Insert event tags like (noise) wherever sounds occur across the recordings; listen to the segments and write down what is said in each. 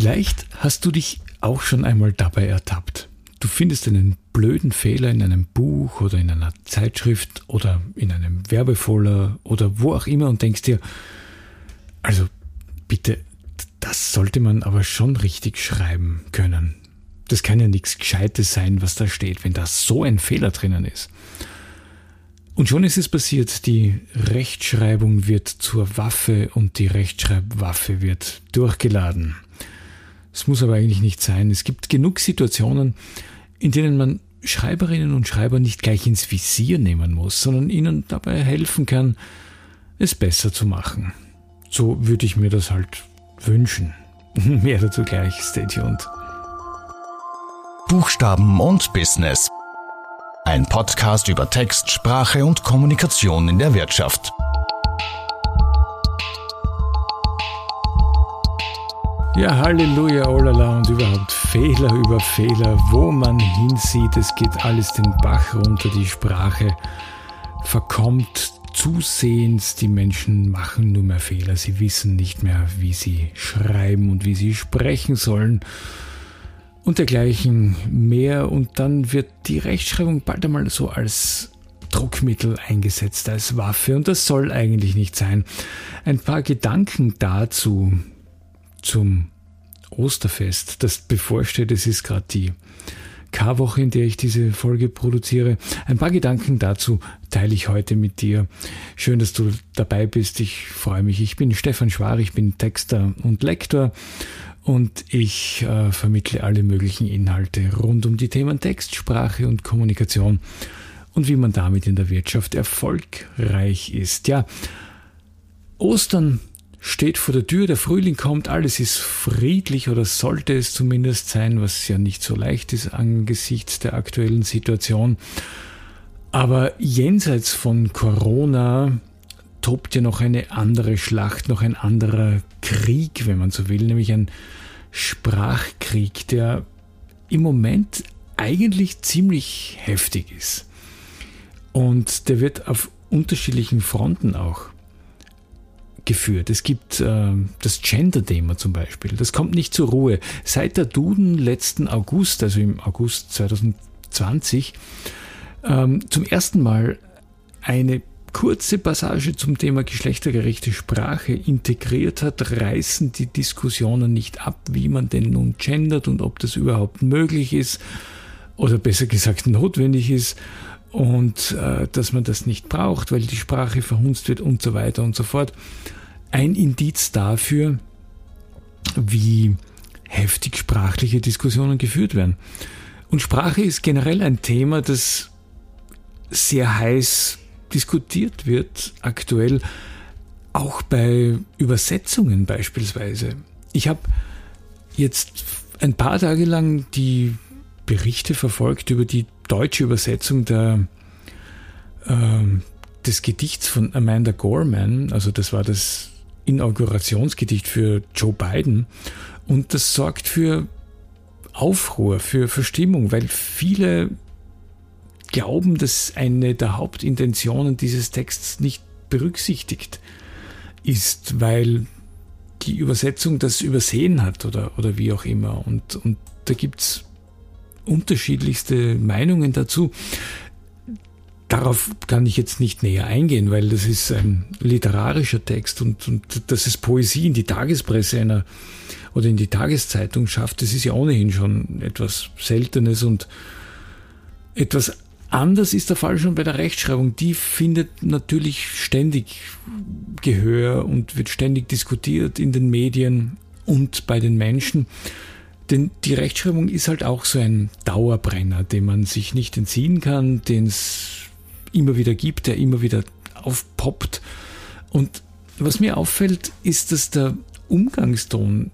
Vielleicht hast du dich auch schon einmal dabei ertappt. Du findest einen blöden Fehler in einem Buch oder in einer Zeitschrift oder in einem Werbevoller oder wo auch immer und denkst dir, also bitte, das sollte man aber schon richtig schreiben können. Das kann ja nichts Gescheites sein, was da steht, wenn da so ein Fehler drinnen ist. Und schon ist es passiert, die Rechtschreibung wird zur Waffe und die Rechtschreibwaffe wird durchgeladen. Es muss aber eigentlich nicht sein. Es gibt genug Situationen, in denen man Schreiberinnen und Schreiber nicht gleich ins Visier nehmen muss, sondern ihnen dabei helfen kann, es besser zu machen. So würde ich mir das halt wünschen. (laughs) Mehr dazu gleich, stay tuned. Buchstaben und Business. Ein Podcast über Text, Sprache und Kommunikation in der Wirtschaft. Ja, Halleluja, olala und überhaupt Fehler über Fehler, wo man hinsieht, es geht alles den Bach runter, die Sprache verkommt zusehends, die Menschen machen nur mehr Fehler, sie wissen nicht mehr, wie sie schreiben und wie sie sprechen sollen und dergleichen mehr und dann wird die Rechtschreibung bald einmal so als Druckmittel eingesetzt, als Waffe und das soll eigentlich nicht sein. Ein paar Gedanken dazu, zum Osterfest, das bevorsteht. Es ist gerade die K-Woche, in der ich diese Folge produziere. Ein paar Gedanken dazu teile ich heute mit dir. Schön, dass du dabei bist. Ich freue mich. Ich bin Stefan Schwar, ich bin Texter und Lektor und ich äh, vermittle alle möglichen Inhalte rund um die Themen Text, Sprache und Kommunikation und wie man damit in der Wirtschaft erfolgreich ist. Ja, Ostern steht vor der Tür, der Frühling kommt, alles ist friedlich oder sollte es zumindest sein, was ja nicht so leicht ist angesichts der aktuellen Situation. Aber jenseits von Corona tobt ja noch eine andere Schlacht, noch ein anderer Krieg, wenn man so will, nämlich ein Sprachkrieg, der im Moment eigentlich ziemlich heftig ist. Und der wird auf unterschiedlichen Fronten auch geführt. Es gibt äh, das Gender-Thema zum Beispiel. Das kommt nicht zur Ruhe. Seit der Duden letzten August, also im August 2020, ähm, zum ersten Mal eine kurze Passage zum Thema geschlechtergerechte Sprache integriert hat, reißen die Diskussionen nicht ab, wie man denn nun gendert und ob das überhaupt möglich ist oder besser gesagt notwendig ist und äh, dass man das nicht braucht, weil die Sprache verhunzt wird und so weiter und so fort ein Indiz dafür, wie heftig sprachliche Diskussionen geführt werden. Und Sprache ist generell ein Thema, das sehr heiß diskutiert wird aktuell, auch bei Übersetzungen beispielsweise. Ich habe jetzt ein paar Tage lang die Berichte verfolgt über die deutsche Übersetzung der, äh, des Gedichts von Amanda Gorman, also das war das Inaugurationsgedicht für Joe Biden. Und das sorgt für Aufruhr, für Verstimmung, weil viele glauben, dass eine der Hauptintentionen dieses Texts nicht berücksichtigt ist, weil die Übersetzung das übersehen hat oder, oder wie auch immer. Und, und da gibt's unterschiedlichste Meinungen dazu. Darauf kann ich jetzt nicht näher eingehen, weil das ist ein literarischer Text und, und dass es Poesie in die Tagespresse einer oder in die Tageszeitung schafft, das ist ja ohnehin schon etwas Seltenes und etwas anders ist der Fall schon bei der Rechtschreibung. Die findet natürlich ständig Gehör und wird ständig diskutiert in den Medien und bei den Menschen. Denn die Rechtschreibung ist halt auch so ein Dauerbrenner, dem man sich nicht entziehen kann, den es immer wieder gibt, der immer wieder aufpoppt. Und was mir auffällt, ist, dass der Umgangston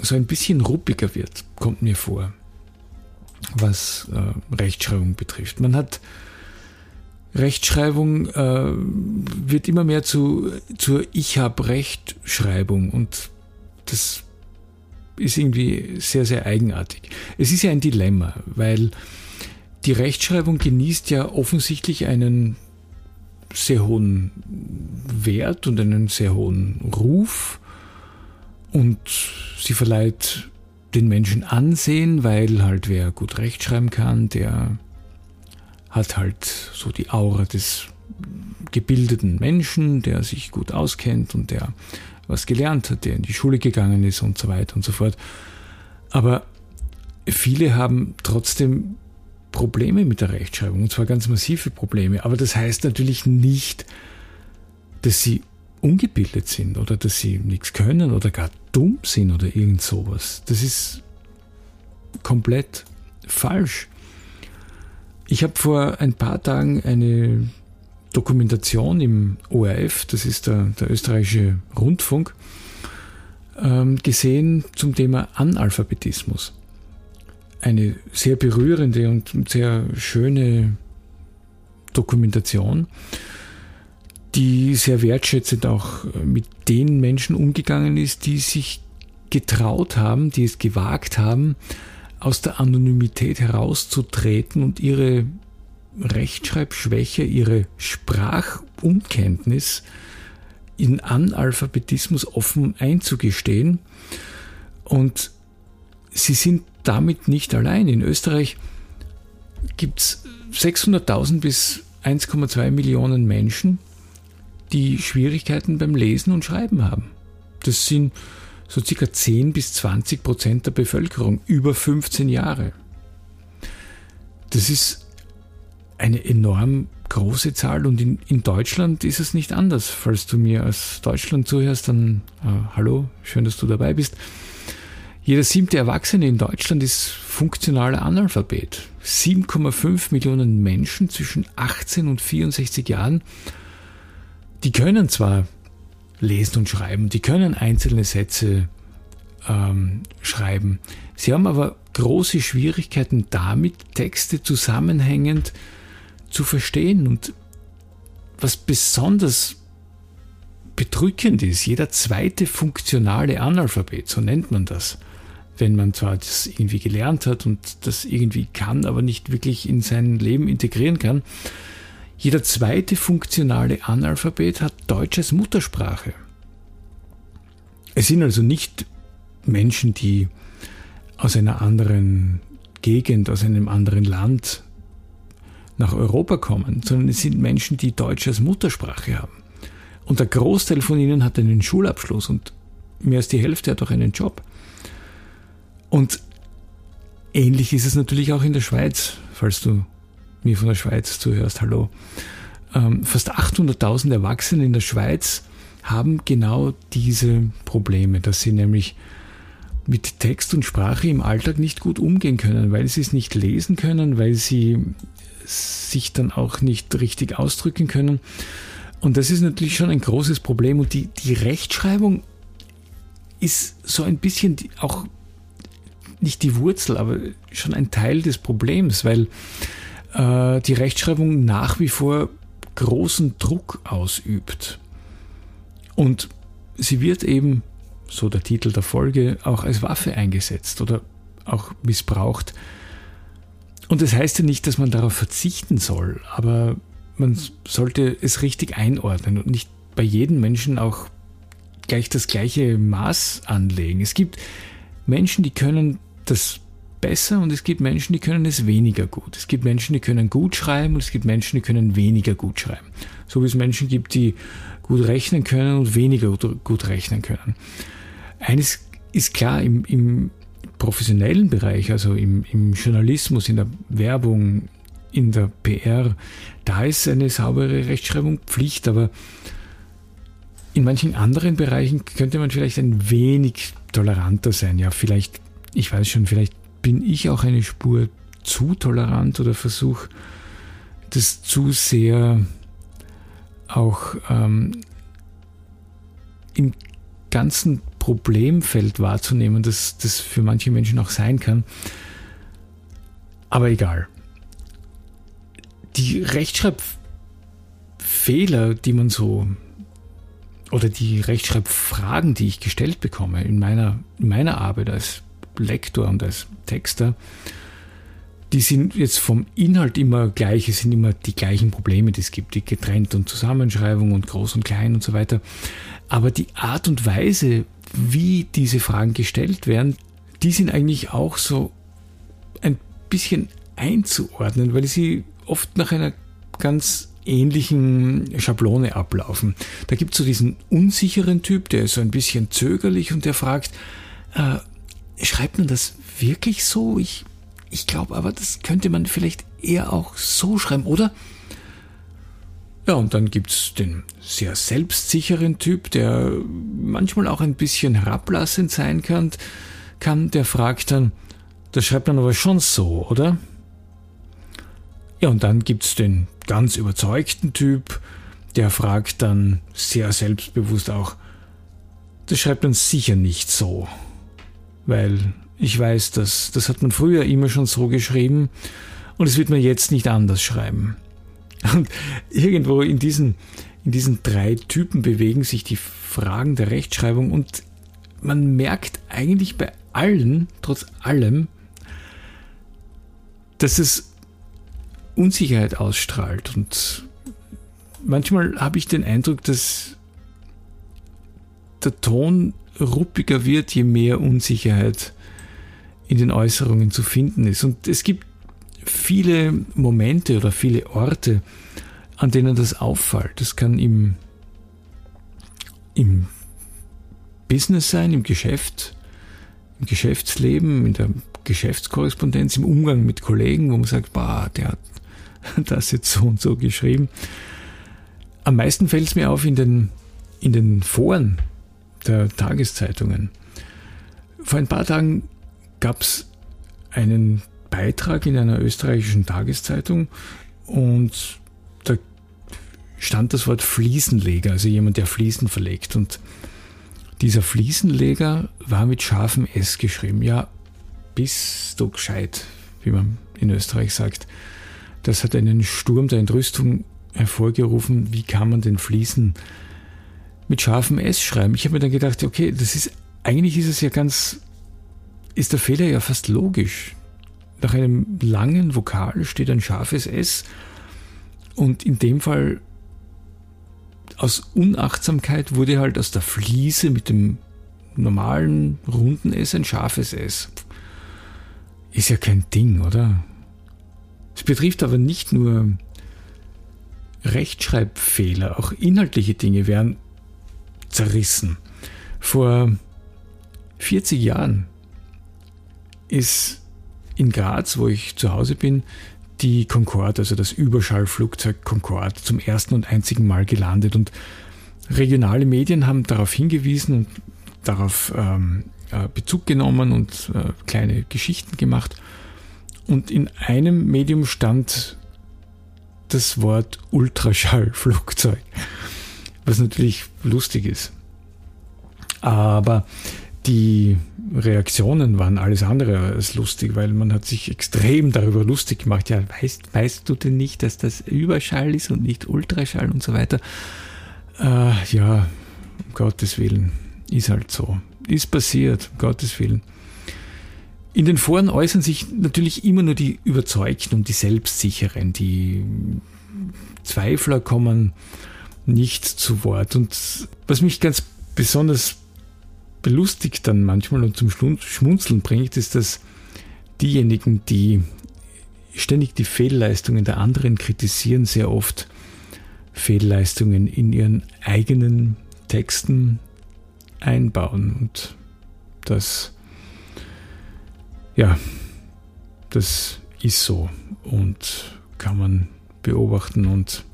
so ein bisschen ruppiger wird, kommt mir vor, was äh, Rechtschreibung betrifft. Man hat Rechtschreibung äh, wird immer mehr zu, zur Ich hab Rechtschreibung und das ist irgendwie sehr, sehr eigenartig. Es ist ja ein Dilemma, weil die Rechtschreibung genießt ja offensichtlich einen sehr hohen Wert und einen sehr hohen Ruf. und sie verleiht den Menschen Ansehen, weil halt wer gut rechtschreiben kann, der hat halt so die Aura des gebildeten Menschen, der sich gut auskennt und der was gelernt hat, der in die Schule gegangen ist und so weiter und so fort. Aber viele haben trotzdem Probleme mit der Rechtschreibung, und zwar ganz massive Probleme. Aber das heißt natürlich nicht, dass sie ungebildet sind oder dass sie nichts können oder gar dumm sind oder irgend sowas. Das ist komplett falsch. Ich habe vor ein paar Tagen eine Dokumentation im ORF, das ist der, der österreichische Rundfunk, ähm, gesehen zum Thema Analphabetismus. Eine sehr berührende und sehr schöne Dokumentation, die sehr wertschätzend auch mit den Menschen umgegangen ist, die sich getraut haben, die es gewagt haben, aus der Anonymität herauszutreten und ihre Rechtschreibschwäche, ihre Sprachunkenntnis in Analphabetismus offen einzugestehen. Und sie sind damit nicht allein. In Österreich gibt es 600.000 bis 1,2 Millionen Menschen, die Schwierigkeiten beim Lesen und Schreiben haben. Das sind so circa 10 bis 20 Prozent der Bevölkerung über 15 Jahre. Das ist eine enorm große Zahl und in, in Deutschland ist es nicht anders. Falls du mir aus Deutschland zuhörst, dann äh, hallo, schön, dass du dabei bist. Jeder siebte Erwachsene in Deutschland ist funktionaler Analphabet. 7,5 Millionen Menschen zwischen 18 und 64 Jahren, die können zwar lesen und schreiben. Die können einzelne Sätze ähm, schreiben. Sie haben aber große Schwierigkeiten damit, Texte zusammenhängend zu verstehen. Und was besonders bedrückend ist, jeder zweite funktionale Analphabet, so nennt man das, wenn man zwar das irgendwie gelernt hat und das irgendwie kann, aber nicht wirklich in sein Leben integrieren kann, jeder zweite funktionale Analphabet hat Deutsch als Muttersprache. Es sind also nicht Menschen, die aus einer anderen Gegend, aus einem anderen Land nach Europa kommen, sondern es sind Menschen, die Deutsch als Muttersprache haben. Und der Großteil von ihnen hat einen Schulabschluss und mehr als die Hälfte hat auch einen Job. Und ähnlich ist es natürlich auch in der Schweiz, falls du mir von der Schweiz zuhörst, hallo. Ähm, fast 800.000 Erwachsene in der Schweiz haben genau diese Probleme, dass sie nämlich mit Text und Sprache im Alltag nicht gut umgehen können, weil sie es nicht lesen können, weil sie sich dann auch nicht richtig ausdrücken können. Und das ist natürlich schon ein großes Problem. Und die, die Rechtschreibung ist so ein bisschen auch nicht die Wurzel, aber schon ein Teil des Problems, weil äh, die Rechtschreibung nach wie vor großen Druck ausübt. Und sie wird eben, so der Titel der Folge, auch als Waffe eingesetzt oder auch missbraucht. Und das heißt ja nicht, dass man darauf verzichten soll, aber man sollte es richtig einordnen und nicht bei jedem Menschen auch gleich das gleiche Maß anlegen. Es gibt Menschen, die können das besser und es gibt Menschen, die können es weniger gut. Es gibt Menschen, die können gut schreiben und es gibt Menschen, die können weniger gut schreiben. So wie es Menschen gibt, die gut rechnen können und weniger gut rechnen können. Eines ist klar, im, im professionellen Bereich, also im, im Journalismus, in der Werbung, in der PR, da ist eine saubere Rechtschreibung Pflicht, aber in manchen anderen Bereichen könnte man vielleicht ein wenig toleranter sein. Ja, vielleicht, ich weiß schon, vielleicht bin ich auch eine Spur zu tolerant oder versuche das zu sehr auch ähm, im ganzen Problemfeld wahrzunehmen, dass das für manche Menschen auch sein kann. Aber egal. Die Rechtschreibfehler, die man so oder die Rechtschreibfragen, die ich gestellt bekomme in meiner, in meiner Arbeit als Lektor und als Texter, die sind jetzt vom Inhalt immer gleich, es sind immer die gleichen Probleme, die es gibt, die Getrennt- und Zusammenschreibung und Groß und Klein und so weiter. Aber die Art und Weise, wie diese Fragen gestellt werden, die sind eigentlich auch so ein bisschen einzuordnen, weil sie oft nach einer ganz ähnlichen Schablone ablaufen. Da gibt es so diesen unsicheren Typ, der ist so ein bisschen zögerlich und der fragt, äh, schreibt man das wirklich so? Ich, ich glaube aber, das könnte man vielleicht eher auch so schreiben, oder? Ja, und dann gibt's den sehr selbstsicheren Typ, der manchmal auch ein bisschen herablassend sein kann, kann der fragt dann, das schreibt man aber schon so, oder? Ja, und dann gibt's den ganz überzeugten Typ, der fragt dann sehr selbstbewusst auch, das schreibt man sicher nicht so. Weil ich weiß, dass das hat man früher immer schon so geschrieben und es wird man jetzt nicht anders schreiben. Und irgendwo in diesen, in diesen drei Typen bewegen sich die Fragen der Rechtschreibung und man merkt eigentlich bei allen, trotz allem, dass es Unsicherheit ausstrahlt. Und manchmal habe ich den Eindruck, dass der Ton ruppiger wird, je mehr Unsicherheit in den Äußerungen zu finden ist. Und es gibt viele Momente oder viele Orte, an denen das auffällt. Das kann im, im Business sein, im Geschäft, im Geschäftsleben, in der Geschäftskorrespondenz, im Umgang mit Kollegen, wo man sagt, bah, der hat (laughs) das jetzt so und so geschrieben. Am meisten fällt es mir auf in den, in den Foren der Tageszeitungen. Vor ein paar Tagen gab es einen Beitrag in einer österreichischen Tageszeitung und da stand das Wort Fliesenleger, also jemand, der Fliesen verlegt. Und dieser Fliesenleger war mit scharfem S geschrieben. Ja, bist du gescheit, wie man in Österreich sagt. Das hat einen Sturm der Entrüstung hervorgerufen. Wie kann man den Fliesen mit scharfem S schreiben? Ich habe mir dann gedacht, okay, das ist, eigentlich ist es ja ganz, ist der Fehler ja fast logisch. Nach einem langen Vokal steht ein scharfes S und in dem Fall aus Unachtsamkeit wurde halt aus der Fliese mit dem normalen runden S ein scharfes S. Ist ja kein Ding, oder? Es betrifft aber nicht nur Rechtschreibfehler, auch inhaltliche Dinge werden zerrissen. Vor 40 Jahren ist in Graz, wo ich zu Hause bin, die Concorde, also das Überschallflugzeug Concorde, zum ersten und einzigen Mal gelandet. Und regionale Medien haben darauf hingewiesen und darauf ähm, äh, Bezug genommen und äh, kleine Geschichten gemacht. Und in einem Medium stand das Wort Ultraschallflugzeug, was natürlich lustig ist. Aber die Reaktionen waren alles andere als lustig, weil man hat sich extrem darüber lustig gemacht. Ja, weißt, weißt du denn nicht, dass das Überschall ist und nicht Ultraschall und so weiter? Äh, ja, um Gottes Willen, ist halt so. Ist passiert, um Gottes Willen. In den Foren äußern sich natürlich immer nur die Überzeugten und die Selbstsicheren. Die Zweifler kommen nicht zu Wort. Und was mich ganz besonders belustigt dann manchmal und zum Schmunzeln bringt, ist, dass diejenigen, die ständig die Fehlleistungen der anderen kritisieren, sehr oft Fehlleistungen in ihren eigenen Texten einbauen. Und das, ja, das ist so und kann man beobachten und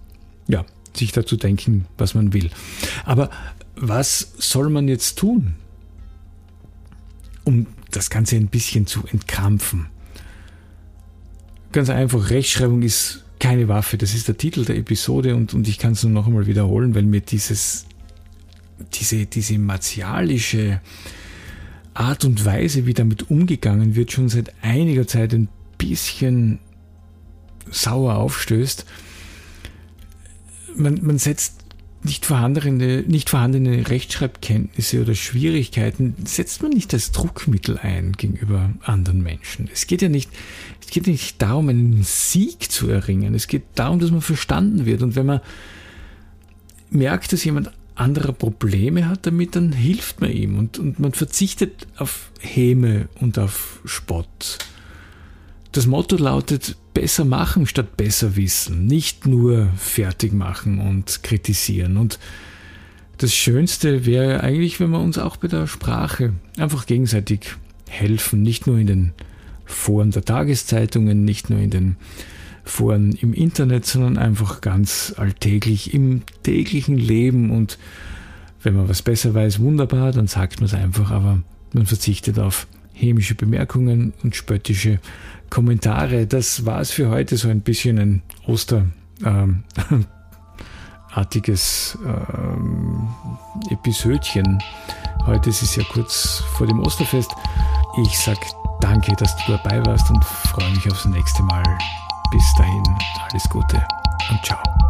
ja, sich dazu denken, was man will. Aber was soll man jetzt tun? um das Ganze ein bisschen zu entkrampfen. Ganz einfach, Rechtschreibung ist keine Waffe, das ist der Titel der Episode und, und ich kann es nur noch einmal wiederholen, weil mir dieses, diese, diese martialische Art und Weise, wie damit umgegangen wird, schon seit einiger Zeit ein bisschen sauer aufstößt. Man, man setzt nicht vorhandene, nicht vorhandene Rechtschreibkenntnisse oder Schwierigkeiten setzt man nicht als Druckmittel ein gegenüber anderen Menschen. Es geht ja nicht, es geht nicht darum, einen Sieg zu erringen. Es geht darum, dass man verstanden wird. Und wenn man merkt, dass jemand anderer Probleme hat damit, dann hilft man ihm und, und man verzichtet auf Häme und auf Spott. Das Motto lautet besser machen statt besser wissen, nicht nur fertig machen und kritisieren. Und das Schönste wäre eigentlich, wenn wir uns auch bei der Sprache einfach gegenseitig helfen, nicht nur in den Foren der Tageszeitungen, nicht nur in den Foren im Internet, sondern einfach ganz alltäglich im täglichen Leben. Und wenn man was besser weiß, wunderbar, dann sagt man es einfach, aber man verzichtet auf hämische Bemerkungen und spöttische Kommentare. Das war es für heute, so ein bisschen ein Osterartiges ähm, (laughs) Episödchen. Heute ist es ja kurz vor dem Osterfest. Ich sage danke, dass du dabei warst und freue mich aufs nächste Mal. Bis dahin, alles Gute und ciao.